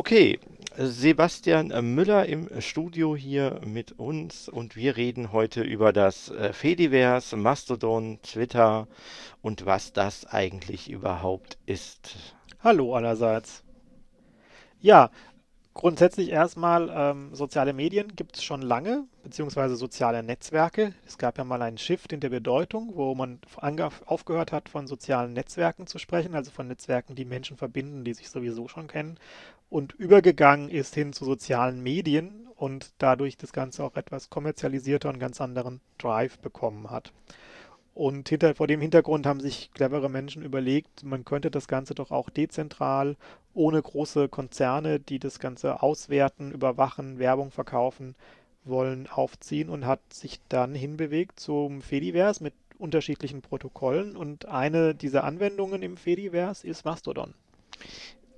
Okay, Sebastian Müller im Studio hier mit uns und wir reden heute über das äh, Fediverse, Mastodon, Twitter und was das eigentlich überhaupt ist. Hallo allerseits. Ja, grundsätzlich erstmal, ähm, soziale Medien gibt es schon lange, beziehungsweise soziale Netzwerke. Es gab ja mal einen Shift in der Bedeutung, wo man aufgehört hat, von sozialen Netzwerken zu sprechen, also von Netzwerken, die Menschen verbinden, die sich sowieso schon kennen, und übergegangen ist hin zu sozialen Medien und dadurch das Ganze auch etwas kommerzialisierter und ganz anderen Drive bekommen hat. Und hinter, vor dem Hintergrund haben sich clevere Menschen überlegt, man könnte das Ganze doch auch dezentral, ohne große Konzerne, die das Ganze auswerten, überwachen, Werbung verkaufen wollen, aufziehen und hat sich dann hinbewegt zum Fediverse mit unterschiedlichen Protokollen. Und eine dieser Anwendungen im Fediverse ist Mastodon.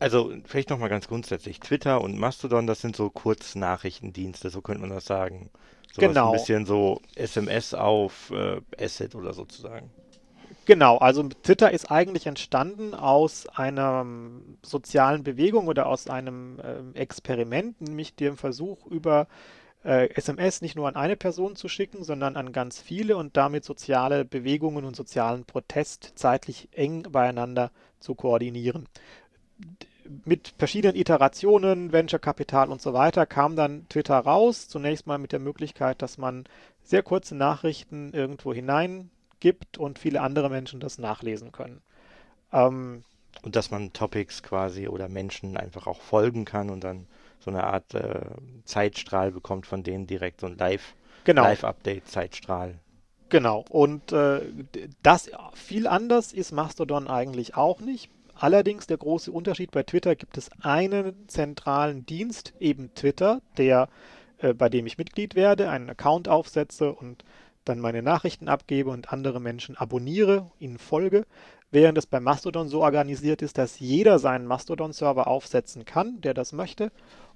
Also vielleicht nochmal ganz grundsätzlich. Twitter und Mastodon, das sind so Kurznachrichtendienste, so könnte man das sagen. So genau. Ein bisschen so SMS auf äh, Asset oder sozusagen. Genau, also Twitter ist eigentlich entstanden aus einer sozialen Bewegung oder aus einem äh, Experiment, nämlich dem Versuch über äh, SMS nicht nur an eine Person zu schicken, sondern an ganz viele und damit soziale Bewegungen und sozialen Protest zeitlich eng beieinander zu koordinieren mit verschiedenen Iterationen, Venture Capital und so weiter, kam dann Twitter raus. Zunächst mal mit der Möglichkeit, dass man sehr kurze Nachrichten irgendwo hineingibt und viele andere Menschen das nachlesen können. Ähm, und dass man Topics quasi oder Menschen einfach auch folgen kann und dann so eine Art äh, Zeitstrahl bekommt von denen direkt so ein Live, genau. Live-Update-Zeitstrahl. Genau, und äh, das viel anders ist Mastodon eigentlich auch nicht. Allerdings der große Unterschied bei Twitter gibt es einen zentralen Dienst, eben Twitter, der äh, bei dem ich Mitglied werde, einen Account aufsetze und dann meine Nachrichten abgebe und andere Menschen abonniere, ihnen folge, während es bei Mastodon so organisiert ist, dass jeder seinen Mastodon-Server aufsetzen kann, der das möchte,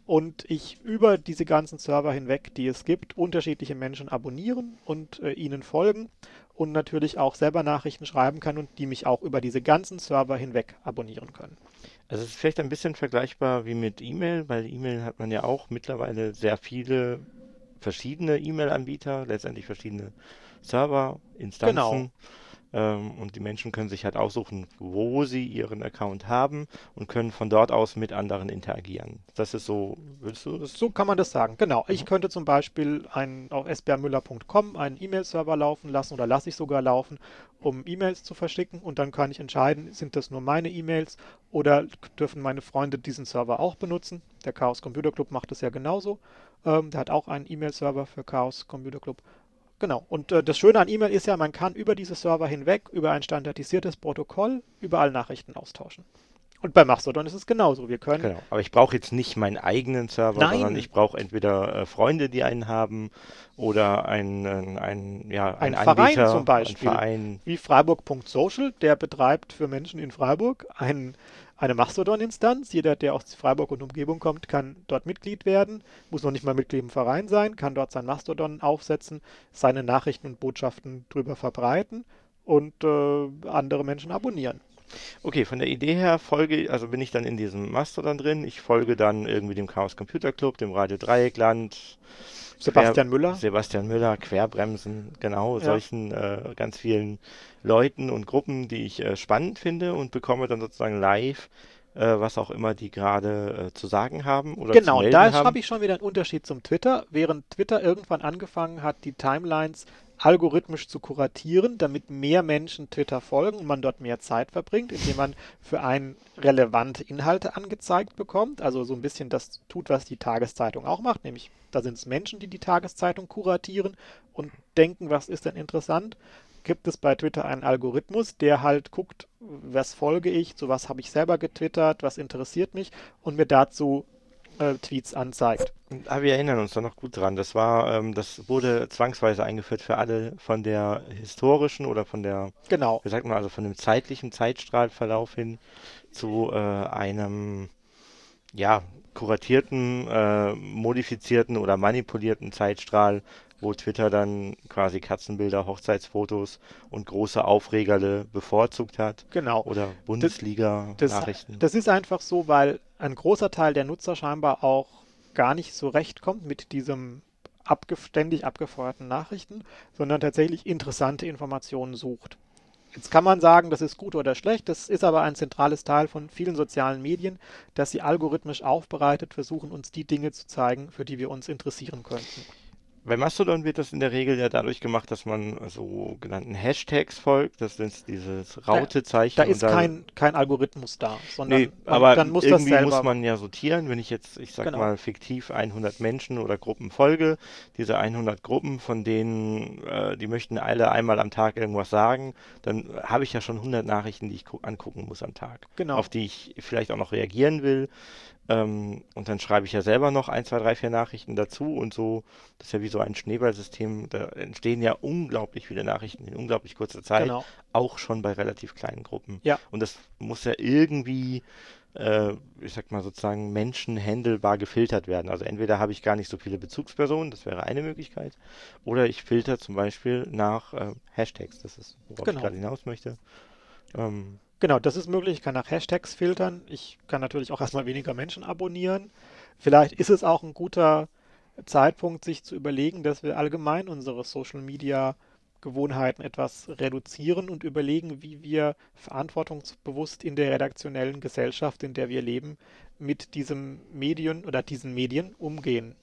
und ich über diese ganzen Server hinweg, die es gibt, unterschiedliche Menschen abonnieren und äh, ihnen folgen und natürlich auch selber Nachrichten schreiben kann und die mich auch über diese ganzen Server hinweg abonnieren können. Also es ist vielleicht ein bisschen vergleichbar wie mit E-Mail, weil E-Mail hat man ja auch mittlerweile sehr viele verschiedene E-Mail-Anbieter, letztendlich verschiedene Server, Instanzen. Genau. Ähm, und die Menschen können sich halt aussuchen, wo sie ihren Account haben und können von dort aus mit anderen interagieren. Das ist so, willst du das? So kann man das sagen, genau. Ich mhm. könnte zum Beispiel einen, auf sbrmüller.com einen E-Mail-Server laufen lassen oder lasse ich sogar laufen, um E-Mails zu verschicken und dann kann ich entscheiden, sind das nur meine E-Mails oder dürfen meine Freunde diesen Server auch benutzen. Der Chaos Computer Club macht das ja genauso. Ähm, der hat auch einen E-Mail-Server für Chaos Computer Club. Genau. Und äh, das Schöne an E-Mail ist ja, man kann über diese Server hinweg, über ein standardisiertes Protokoll, überall Nachrichten austauschen. Und bei Mastodon ist es genauso. Wir können. Genau. Aber ich brauche jetzt nicht meinen eigenen Server, Nein. sondern ich brauche entweder äh, Freunde, die einen haben, oder einen, ein, ja, ein, ein Verein zum Beispiel. Ein Verein. Wie Freiburg.social, der betreibt für Menschen in Freiburg einen eine Mastodon-Instanz. Jeder, der aus Freiburg und Umgebung kommt, kann dort Mitglied werden, muss noch nicht mal Mitglied im Verein sein, kann dort sein Mastodon aufsetzen, seine Nachrichten und Botschaften drüber verbreiten und äh, andere Menschen abonnieren. Okay, von der Idee her folge, also bin ich dann in diesem Mastodon drin. Ich folge dann irgendwie dem Chaos Computer Club, dem Radio Dreieckland, Sebastian Müller. Sebastian Müller, Querbremsen, genau, ja. solchen äh, ganz vielen Leuten und Gruppen, die ich äh, spannend finde und bekomme dann sozusagen live äh, was auch immer die gerade äh, zu sagen haben oder Genau, da habe ich schon wieder einen Unterschied zum Twitter. Während Twitter irgendwann angefangen hat, die Timelines algorithmisch zu kuratieren, damit mehr Menschen Twitter folgen und man dort mehr Zeit verbringt, indem man für einen relevante Inhalte angezeigt bekommt. Also so ein bisschen das tut, was die Tageszeitung auch macht, nämlich da sind es Menschen, die die Tageszeitung kuratieren und denken, was ist denn interessant. Gibt es bei Twitter einen Algorithmus, der halt guckt, was folge ich, zu was habe ich selber getwittert, was interessiert mich und mir dazu äh, Tweets anzeigt. Aber wir erinnern uns da noch gut dran. Das war, ähm, das wurde zwangsweise eingeführt für alle von der historischen oder von der, genau, wie sagt man, also von dem zeitlichen Zeitstrahlverlauf hin zu äh, einem, ja, kuratierten, äh, modifizierten oder manipulierten Zeitstrahl, wo Twitter dann quasi Katzenbilder, Hochzeitsfotos und große Aufregerle bevorzugt hat. Genau. Oder Bundesliga-Nachrichten. Das, das, ist einfach so, weil ein großer Teil der Nutzer scheinbar auch gar nicht so recht kommt mit diesem abge ständig abgefeuerten Nachrichten, sondern tatsächlich interessante Informationen sucht. Jetzt kann man sagen, das ist gut oder schlecht, das ist aber ein zentrales Teil von vielen sozialen Medien, dass sie algorithmisch aufbereitet versuchen, uns die Dinge zu zeigen, für die wir uns interessieren könnten. Bei Mastodon wird das in der Regel ja dadurch gemacht, dass man sogenannten Hashtags folgt. Das ist dieses Rautezeichen. Da, da ist da, kein, kein Algorithmus da, sondern nee, man, aber dann muss irgendwie das muss man ja sortieren. Wenn ich jetzt, ich sag genau. mal, fiktiv 100 Menschen oder Gruppen folge, diese 100 Gruppen, von denen äh, die möchten alle einmal am Tag irgendwas sagen, dann habe ich ja schon 100 Nachrichten, die ich angucken muss am Tag, genau. auf die ich vielleicht auch noch reagieren will. Ähm, und dann schreibe ich ja selber noch ein, zwei, drei, vier Nachrichten dazu und so. Das ist ja wie so ein Schneeballsystem. Da entstehen ja unglaublich viele Nachrichten in unglaublich kurzer Zeit. Genau. Auch schon bei relativ kleinen Gruppen. Ja. Und das muss ja irgendwie, äh, ich sag mal sozusagen, menschenhändelbar gefiltert werden. Also entweder habe ich gar nicht so viele Bezugspersonen, das wäre eine Möglichkeit. Oder ich filter zum Beispiel nach äh, Hashtags. Das ist, worauf genau. ich gerade hinaus möchte. Ähm, Genau, das ist möglich. Ich kann nach Hashtags filtern. Ich kann natürlich auch erstmal weniger Menschen abonnieren. Vielleicht ist es auch ein guter Zeitpunkt, sich zu überlegen, dass wir allgemein unsere Social Media Gewohnheiten etwas reduzieren und überlegen, wie wir verantwortungsbewusst in der redaktionellen Gesellschaft, in der wir leben, mit diesem Medien oder diesen Medien umgehen.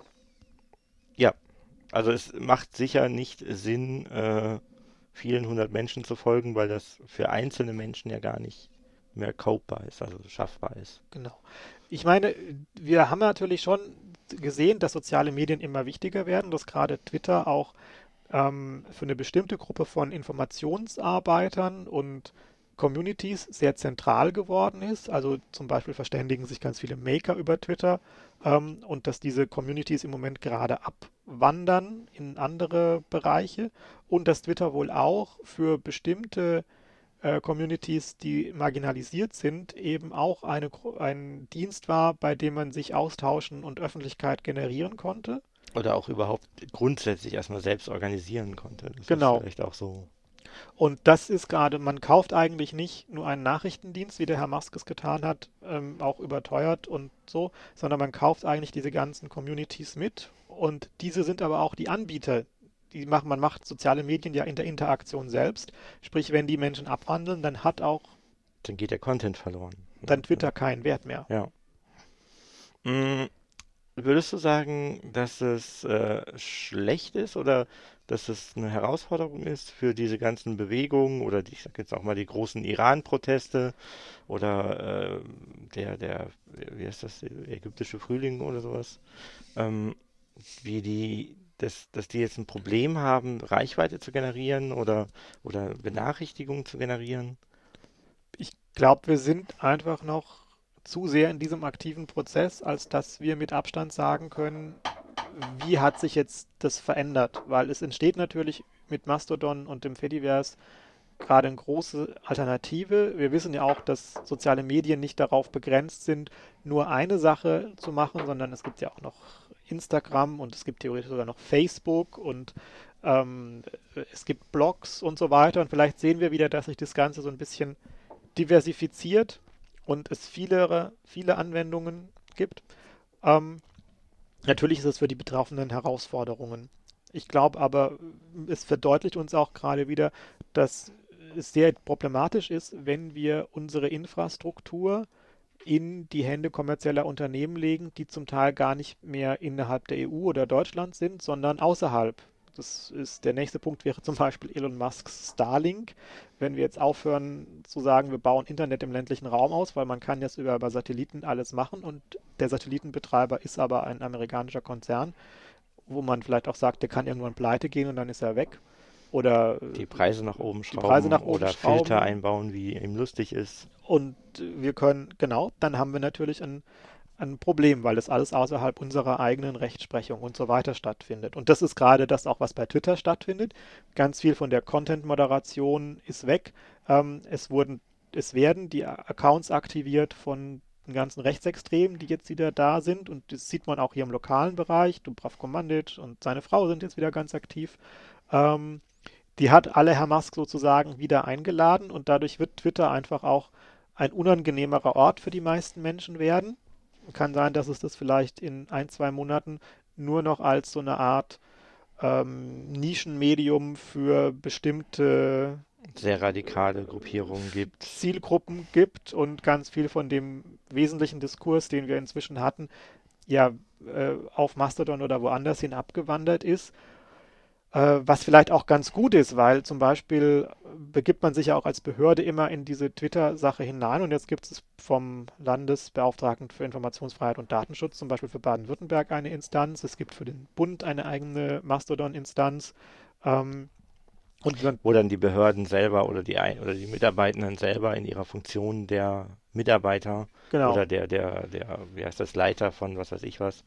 Ja, also es macht sicher nicht Sinn, äh, vielen hundert Menschen zu folgen, weil das für einzelne Menschen ja gar nicht mehr copebar ist, also schaffbar ist. Genau. Ich meine, wir haben natürlich schon gesehen, dass soziale Medien immer wichtiger werden, dass gerade Twitter auch ähm, für eine bestimmte Gruppe von Informationsarbeitern und Communities sehr zentral geworden ist. Also zum Beispiel verständigen sich ganz viele Maker über Twitter ähm, und dass diese Communities im Moment gerade abwandern in andere Bereiche und dass Twitter wohl auch für bestimmte äh, Communities, die marginalisiert sind, eben auch eine, ein Dienst war, bei dem man sich austauschen und Öffentlichkeit generieren konnte. Oder auch überhaupt grundsätzlich erstmal selbst organisieren konnte. Das genau. Ist vielleicht auch so. Und das ist gerade, man kauft eigentlich nicht nur einen Nachrichtendienst, wie der Herr Musk es getan hat, ähm, auch überteuert und so, sondern man kauft eigentlich diese ganzen Communities mit. Und diese sind aber auch die Anbieter. Die machen, man macht soziale Medien ja in der Interaktion selbst. Sprich, wenn die Menschen abwandeln, dann hat auch. Dann geht der Content verloren. Dann Twitter keinen Wert mehr. Ja. Mhm. Würdest du sagen, dass es äh, schlecht ist oder dass es eine Herausforderung ist für diese ganzen Bewegungen oder die, ich sag jetzt auch mal die großen Iran-Proteste oder äh, der, der, wie heißt das, ägyptische Frühling oder sowas, ähm, wie die, dass, dass die jetzt ein Problem haben, Reichweite zu generieren oder, oder Benachrichtigungen zu generieren? Ich glaube, wir sind einfach noch zu sehr in diesem aktiven Prozess, als dass wir mit Abstand sagen können, wie hat sich jetzt das verändert? Weil es entsteht natürlich mit Mastodon und dem Fediverse gerade eine große Alternative. Wir wissen ja auch, dass soziale Medien nicht darauf begrenzt sind, nur eine Sache zu machen, sondern es gibt ja auch noch Instagram und es gibt theoretisch sogar noch Facebook und ähm, es gibt Blogs und so weiter. Und vielleicht sehen wir wieder, dass sich das Ganze so ein bisschen diversifiziert und es viele, viele Anwendungen gibt. Ähm, Natürlich ist es für die Betroffenen Herausforderungen. Ich glaube aber, es verdeutlicht uns auch gerade wieder, dass es sehr problematisch ist, wenn wir unsere Infrastruktur in die Hände kommerzieller Unternehmen legen, die zum Teil gar nicht mehr innerhalb der EU oder Deutschland sind, sondern außerhalb. Das ist der nächste Punkt wäre zum Beispiel Elon Musks Starlink. Wenn wir jetzt aufhören zu sagen, wir bauen Internet im ländlichen Raum aus, weil man kann jetzt über, über Satelliten alles machen und der Satellitenbetreiber ist aber ein amerikanischer Konzern, wo man vielleicht auch sagt, der kann irgendwann pleite gehen und dann ist er weg. Oder die Preise nach oben schrauben nach oben oder schrauben. Filter einbauen, wie ihm lustig ist. Und wir können, genau, dann haben wir natürlich ein ein Problem, weil das alles außerhalb unserer eigenen Rechtsprechung und so weiter stattfindet. Und das ist gerade das auch, was bei Twitter stattfindet. Ganz viel von der Content-Moderation ist weg. Ähm, es wurden, es werden die Accounts aktiviert von den ganzen Rechtsextremen, die jetzt wieder da sind. Und das sieht man auch hier im lokalen Bereich. Dubravko Mandic und seine Frau sind jetzt wieder ganz aktiv. Ähm, die hat alle Musk sozusagen wieder eingeladen und dadurch wird Twitter einfach auch ein unangenehmerer Ort für die meisten Menschen werden. Kann sein, dass es das vielleicht in ein, zwei Monaten nur noch als so eine Art ähm, Nischenmedium für bestimmte sehr radikale Gruppierungen gibt. Zielgruppen gibt und ganz viel von dem wesentlichen Diskurs, den wir inzwischen hatten, ja äh, auf Mastodon oder woanders hin abgewandert ist. Äh, was vielleicht auch ganz gut ist, weil zum Beispiel begibt man sich ja auch als Behörde immer in diese Twitter-Sache hinein und jetzt gibt es vom Landesbeauftragten für Informationsfreiheit und Datenschutz zum Beispiel für Baden-Württemberg eine Instanz, es gibt für den Bund eine eigene Mastodon-Instanz. Ähm, dann, wo dann die Behörden selber oder die Ein oder die Mitarbeitenden selber in ihrer Funktion der Mitarbeiter genau. oder der, der, der, wie heißt das, Leiter von was weiß ich was,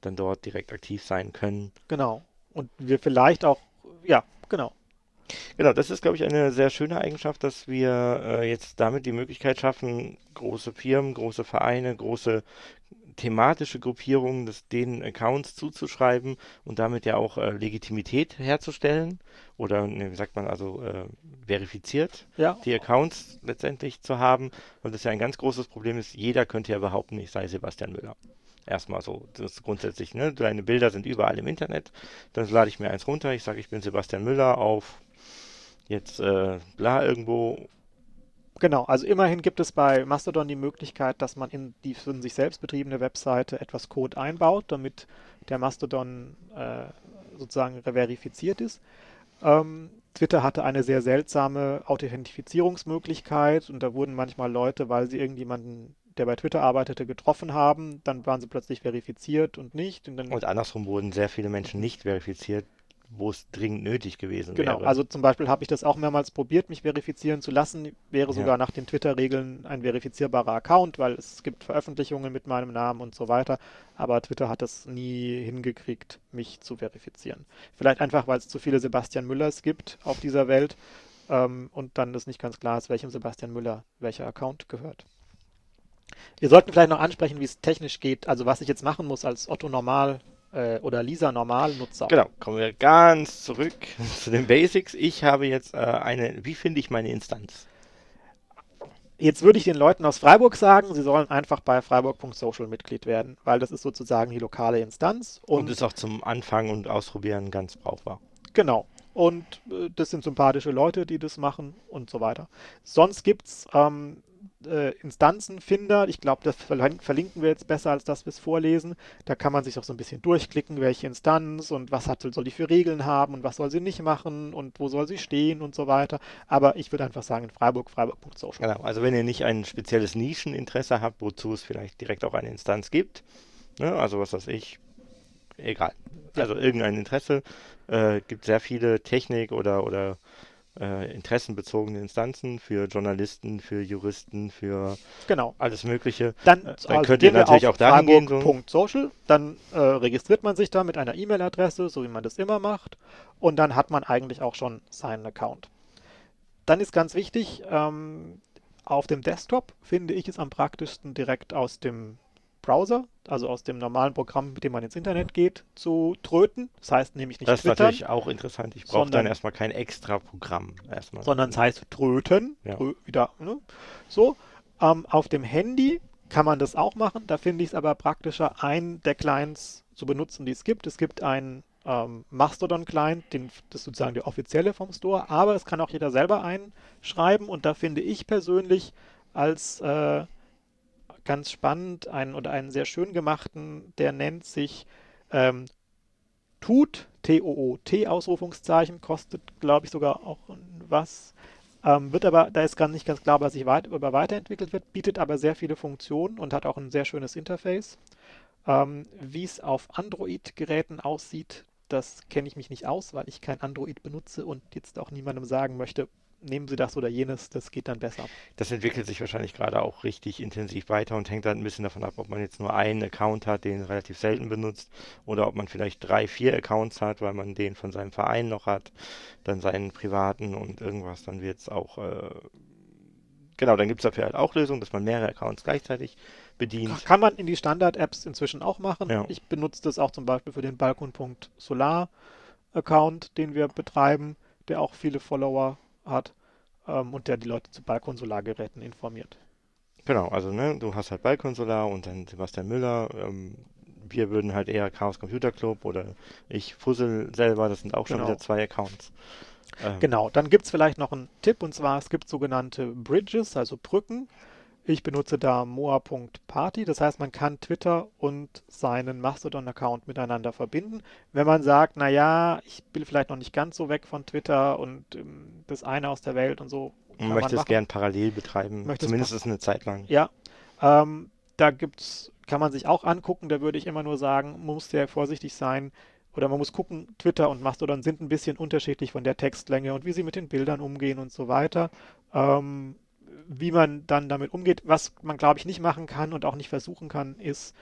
dann dort direkt aktiv sein können. Genau. Und wir vielleicht auch, ja, genau. Genau, das ist, glaube ich, eine sehr schöne Eigenschaft, dass wir äh, jetzt damit die Möglichkeit schaffen, große Firmen, große Vereine, große thematische Gruppierungen des, den Accounts zuzuschreiben und damit ja auch äh, Legitimität herzustellen oder, ne, wie sagt man, also äh, verifiziert ja. die Accounts letztendlich zu haben. Und das ja ein ganz großes Problem ist, jeder könnte ja behaupten, ich sei Sebastian Müller. Erstmal so, das ist grundsätzlich, ne? Deine Bilder sind überall im Internet. Dann lade ich mir eins runter, ich sage, ich bin Sebastian Müller auf jetzt äh, bla irgendwo Genau, also immerhin gibt es bei Mastodon die Möglichkeit, dass man in die für sich selbst betriebene Webseite etwas Code einbaut, damit der Mastodon äh, sozusagen verifiziert ist. Ähm, Twitter hatte eine sehr seltsame Authentifizierungsmöglichkeit und da wurden manchmal Leute, weil sie irgendjemanden, der bei Twitter arbeitete, getroffen haben, dann waren sie plötzlich verifiziert und nicht. Und, und andersrum wurden sehr viele Menschen nicht verifiziert, wo es dringend nötig gewesen genau, wäre. Genau, also zum Beispiel habe ich das auch mehrmals probiert, mich verifizieren zu lassen. Wäre sogar ja. nach den Twitter-Regeln ein verifizierbarer Account, weil es gibt Veröffentlichungen mit meinem Namen und so weiter. Aber Twitter hat es nie hingekriegt, mich zu verifizieren. Vielleicht einfach, weil es zu viele Sebastian Müllers gibt auf dieser Welt ähm, und dann ist nicht ganz klar ist, welchem Sebastian Müller welcher Account gehört. Wir sollten vielleicht noch ansprechen, wie es technisch geht, also was ich jetzt machen muss als Otto Normal äh, oder Lisa Normal-Nutzer. Genau, kommen wir ganz zurück zu den Basics. Ich habe jetzt äh, eine, wie finde ich meine Instanz? Jetzt würde ich den Leuten aus Freiburg sagen, sie sollen einfach bei freiburg.social Mitglied werden, weil das ist sozusagen die lokale Instanz. Und, und ist auch zum Anfangen und Ausprobieren ganz brauchbar. Genau. Und äh, das sind sympathische Leute, die das machen und so weiter. Sonst gibt es ähm, äh, Instanzenfinder. Ich glaube, das verlinken wir jetzt besser, als dass wir es vorlesen. Da kann man sich auch so ein bisschen durchklicken, welche Instanz und was hat, soll die für Regeln haben und was soll sie nicht machen und wo soll sie stehen und so weiter. Aber ich würde einfach sagen, in Freiburg, Freiburg.social. Genau, also wenn ihr nicht ein spezielles Nischeninteresse habt, wozu es vielleicht direkt auch eine Instanz gibt, ne, also was weiß ich, egal. Also irgendein Interesse, äh, gibt sehr viele Technik oder, oder äh, interessenbezogene Instanzen für Journalisten, für Juristen, für genau. alles Mögliche. Dann, äh, dann also könnt ihr natürlich auch dahin gehen. So. Social, dann äh, registriert man sich da mit einer E-Mail-Adresse, so wie man das immer macht, und dann hat man eigentlich auch schon seinen Account. Dann ist ganz wichtig, ähm, auf dem Desktop finde ich es am praktischsten direkt aus dem Browser, also aus dem normalen Programm, mit dem man ins Internet geht, zu tröten. Das heißt nämlich nicht Das ist Twittern, natürlich auch interessant. Ich brauche dann erstmal kein extra Programm. Erstmal. Sondern es heißt tröten. Ja. Trö wieder, ne? So. Ähm, auf dem Handy kann man das auch machen. Da finde ich es aber praktischer, einen der Clients zu benutzen, die es gibt. Es gibt einen ähm, Mastodon-Client, das ist sozusagen der offizielle vom Store, aber es kann auch jeder selber einschreiben und da finde ich persönlich als äh, ganz spannend, einen oder einen sehr schön gemachten, der nennt sich ähm, Tut, T-O-O-T, Ausrufungszeichen, kostet, glaube ich, sogar auch was. Ähm, wird aber, da ist gar nicht ganz klar, was sich weit, über weiterentwickelt wird, bietet aber sehr viele Funktionen und hat auch ein sehr schönes Interface. Ähm, Wie es auf Android-Geräten aussieht, das kenne ich mich nicht aus, weil ich kein Android benutze und jetzt auch niemandem sagen möchte, nehmen Sie das oder jenes, das geht dann besser. Das entwickelt sich wahrscheinlich gerade auch richtig intensiv weiter und hängt dann ein bisschen davon ab, ob man jetzt nur einen Account hat, den relativ selten benutzt, oder ob man vielleicht drei, vier Accounts hat, weil man den von seinem Verein noch hat, dann seinen privaten und irgendwas, dann wird es auch, äh, genau, dann gibt es dafür halt auch Lösungen, dass man mehrere Accounts gleichzeitig bedient. Kann man in die Standard-Apps inzwischen auch machen. Ja. Ich benutze das auch zum Beispiel für den Balkon.solar-Account, den wir betreiben, der auch viele Follower hat ähm, und der die Leute zu Balkon-Solargeräten informiert. Genau, also ne, du hast halt Balkonsolar und dann Sebastian Müller. Ähm, wir würden halt eher Chaos Computer Club oder ich Fussel selber, das sind auch schon Genau. wieder zwei Accounts. Ähm, Genau, dann gibt es vielleicht noch einen Tipp und zwar, es gibt sogenannte Bridges, also Brücken. Ich benutze da moa.party, das heißt, man kann Twitter und seinen Mastodon-Account miteinander verbinden. Wenn man sagt, naja, ich bin vielleicht noch nicht ganz so weg von Twitter und ähm, das eine aus der Welt und so. Man möchte es gern parallel betreiben, Möchte es zumindest eine Zeit lang. Ja, ähm, da gibt's, kann man sich auch angucken. Da würde ich immer nur sagen, man muss sehr vorsichtig sein. Oder man muss gucken, Twitter und Mastodon sind ein bisschen unterschiedlich von der Textlänge und wie sie mit den Bildern umgehen und so weiter. Ähm, wie man dann damit umgeht. Was man, glaube ich, nicht machen kann und auch nicht versuchen kann, ist,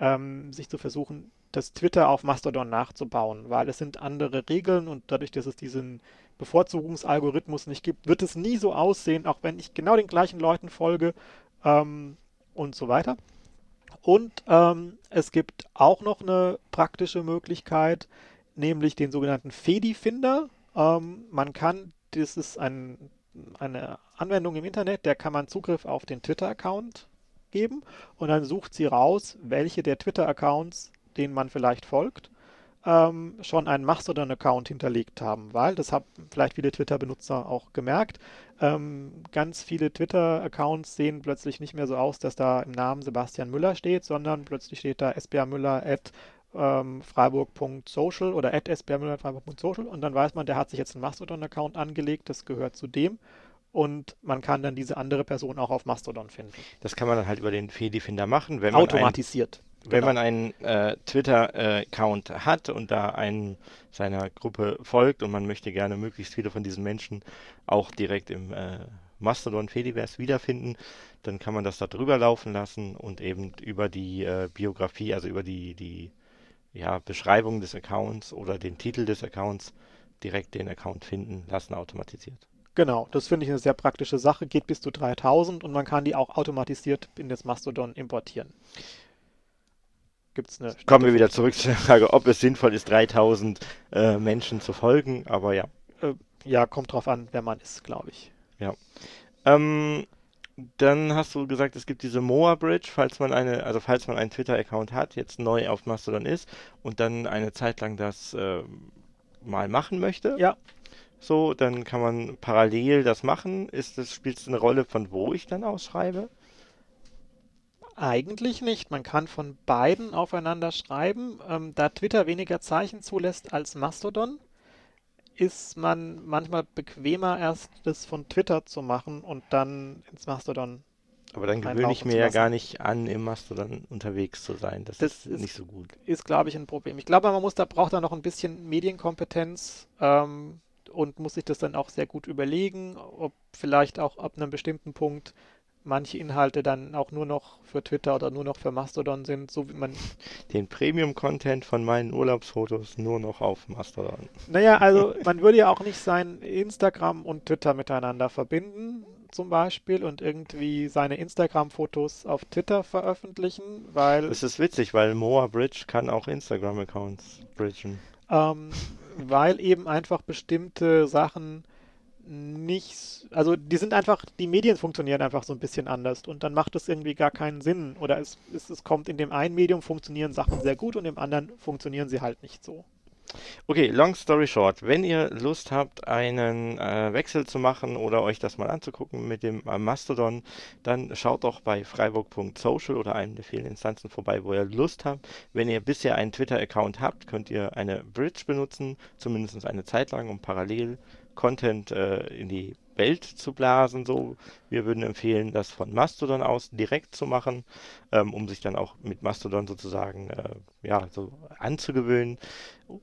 ähm, sich zu versuchen, das Twitter auf Mastodon nachzubauen, weil es sind andere Regeln und dadurch, dass es diesen Bevorzugungsalgorithmus nicht gibt, wird es nie so aussehen, auch wenn ich genau den gleichen Leuten folge ähm, und so weiter. Und ähm, es gibt auch noch eine praktische Möglichkeit, nämlich den sogenannten Fedi-Finder. Ähm, man kann, das ist ein, eine Anwendung im Internet, der kann man Zugriff auf den Twitter-Account geben und dann sucht sie raus, welche der Twitter-Accounts, denen man vielleicht folgt, ähm, schon einen Mastodon-Account hinterlegt haben, weil, das haben vielleicht viele Twitter-Benutzer auch gemerkt, ähm, ganz viele Twitter-Accounts sehen plötzlich nicht mehr so aus, dass da im Namen Sebastian Müller steht, sondern plötzlich steht da sbrmüller at ähm, freiburg.social oder at sbrmüller.freiburg.social und dann weiß man, der hat sich jetzt einen Mastodon-Account angelegt, das gehört zu dem und man kann dann diese andere Person auch auf Mastodon finden. Das kann man dann halt über den Fedi-Finder machen, wenn man ein, Automatisiert. wenn Genau. man einen äh, Twitter-Account hat und da einen seiner Gruppe folgt und man möchte gerne möglichst viele von diesen Menschen auch direkt im äh, Mastodon Fediverse wiederfinden, dann kann man das da drüber laufen lassen und eben über die äh, Biografie, also über die, die ja, Beschreibung des Accounts oder den Titel des Accounts direkt den Account finden lassen, automatisiert. Genau, das finde ich eine sehr praktische Sache, geht bis zu 3000 und man kann die auch automatisiert in das Mastodon importieren. Gibt es eine Kommen wir wieder zurück zur Frage, ob es sinnvoll ist, 3000 äh, Menschen zu folgen, aber ja. Ja, kommt drauf an, wer man ist, glaube ich. Ähm, dann hast du gesagt, es gibt diese Moa Bridge, falls man eine, also falls man einen Twitter-Account hat, jetzt neu auf Mastodon ist und dann eine Zeit lang das äh, mal machen möchte. Ja. So, dann kann man parallel das machen. Ist das, spielt es eine Rolle, von wo ich dann ausschreibe? Eigentlich nicht. Man kann von beiden aufeinander schreiben. Ähm, da Twitter weniger Zeichen zulässt als Mastodon, ist man manchmal bequemer, erst das von Twitter zu machen und dann ins Mastodon. Aber dann gewöhne ich mir ja gar nicht an, im Mastodon unterwegs zu sein. Das, Das ist, ist- nicht so gut. Ist, glaube ich, ein Problem. Ich glaube, man muss da braucht da noch ein bisschen Medienkompetenz ähm, und muss sich das dann auch sehr gut überlegen, ob vielleicht auch ab einem bestimmten Punkt manche Inhalte dann auch nur noch für Twitter oder nur noch für Mastodon sind, so wie man Den Premium-Content von meinen Urlaubsfotos nur noch auf Mastodon. Naja, also man würde ja auch nicht sein Instagram und Twitter miteinander verbinden, zum Beispiel, und irgendwie seine Instagram-Fotos auf Twitter veröffentlichen, weil, Es ist witzig, weil Moa Bridge kann auch Instagram-Accounts bridgen. ähm, weil eben einfach bestimmte Sachen nicht, also die sind einfach, die Medien funktionieren einfach so ein bisschen anders und dann macht es irgendwie gar keinen Sinn. Oder es, es, es kommt in dem einen Medium funktionieren Sachen sehr gut und im anderen funktionieren sie halt nicht so. Okay, long story short. Wenn ihr Lust habt, einen äh, Wechsel zu machen oder euch das mal anzugucken mit dem äh, Mastodon, dann schaut doch bei freiburg.social oder einem der vielen Instanzen vorbei, wo ihr Lust habt. Wenn ihr bisher einen Twitter-Account habt, könnt ihr eine Bridge benutzen, zumindest eine Zeit lang, um parallel Content äh, in die Welt zu blasen. So, wir würden empfehlen, das von Mastodon aus direkt zu machen, ähm, um sich dann auch mit Mastodon sozusagen äh, ja so anzugewöhnen.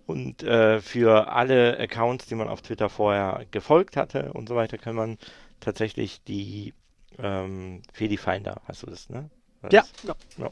Und äh, für alle Accounts, die man auf Twitter vorher gefolgt hatte und so weiter, kann man tatsächlich die ähm, Fedi Finder, hast du das, ne? War Ja, das? ja.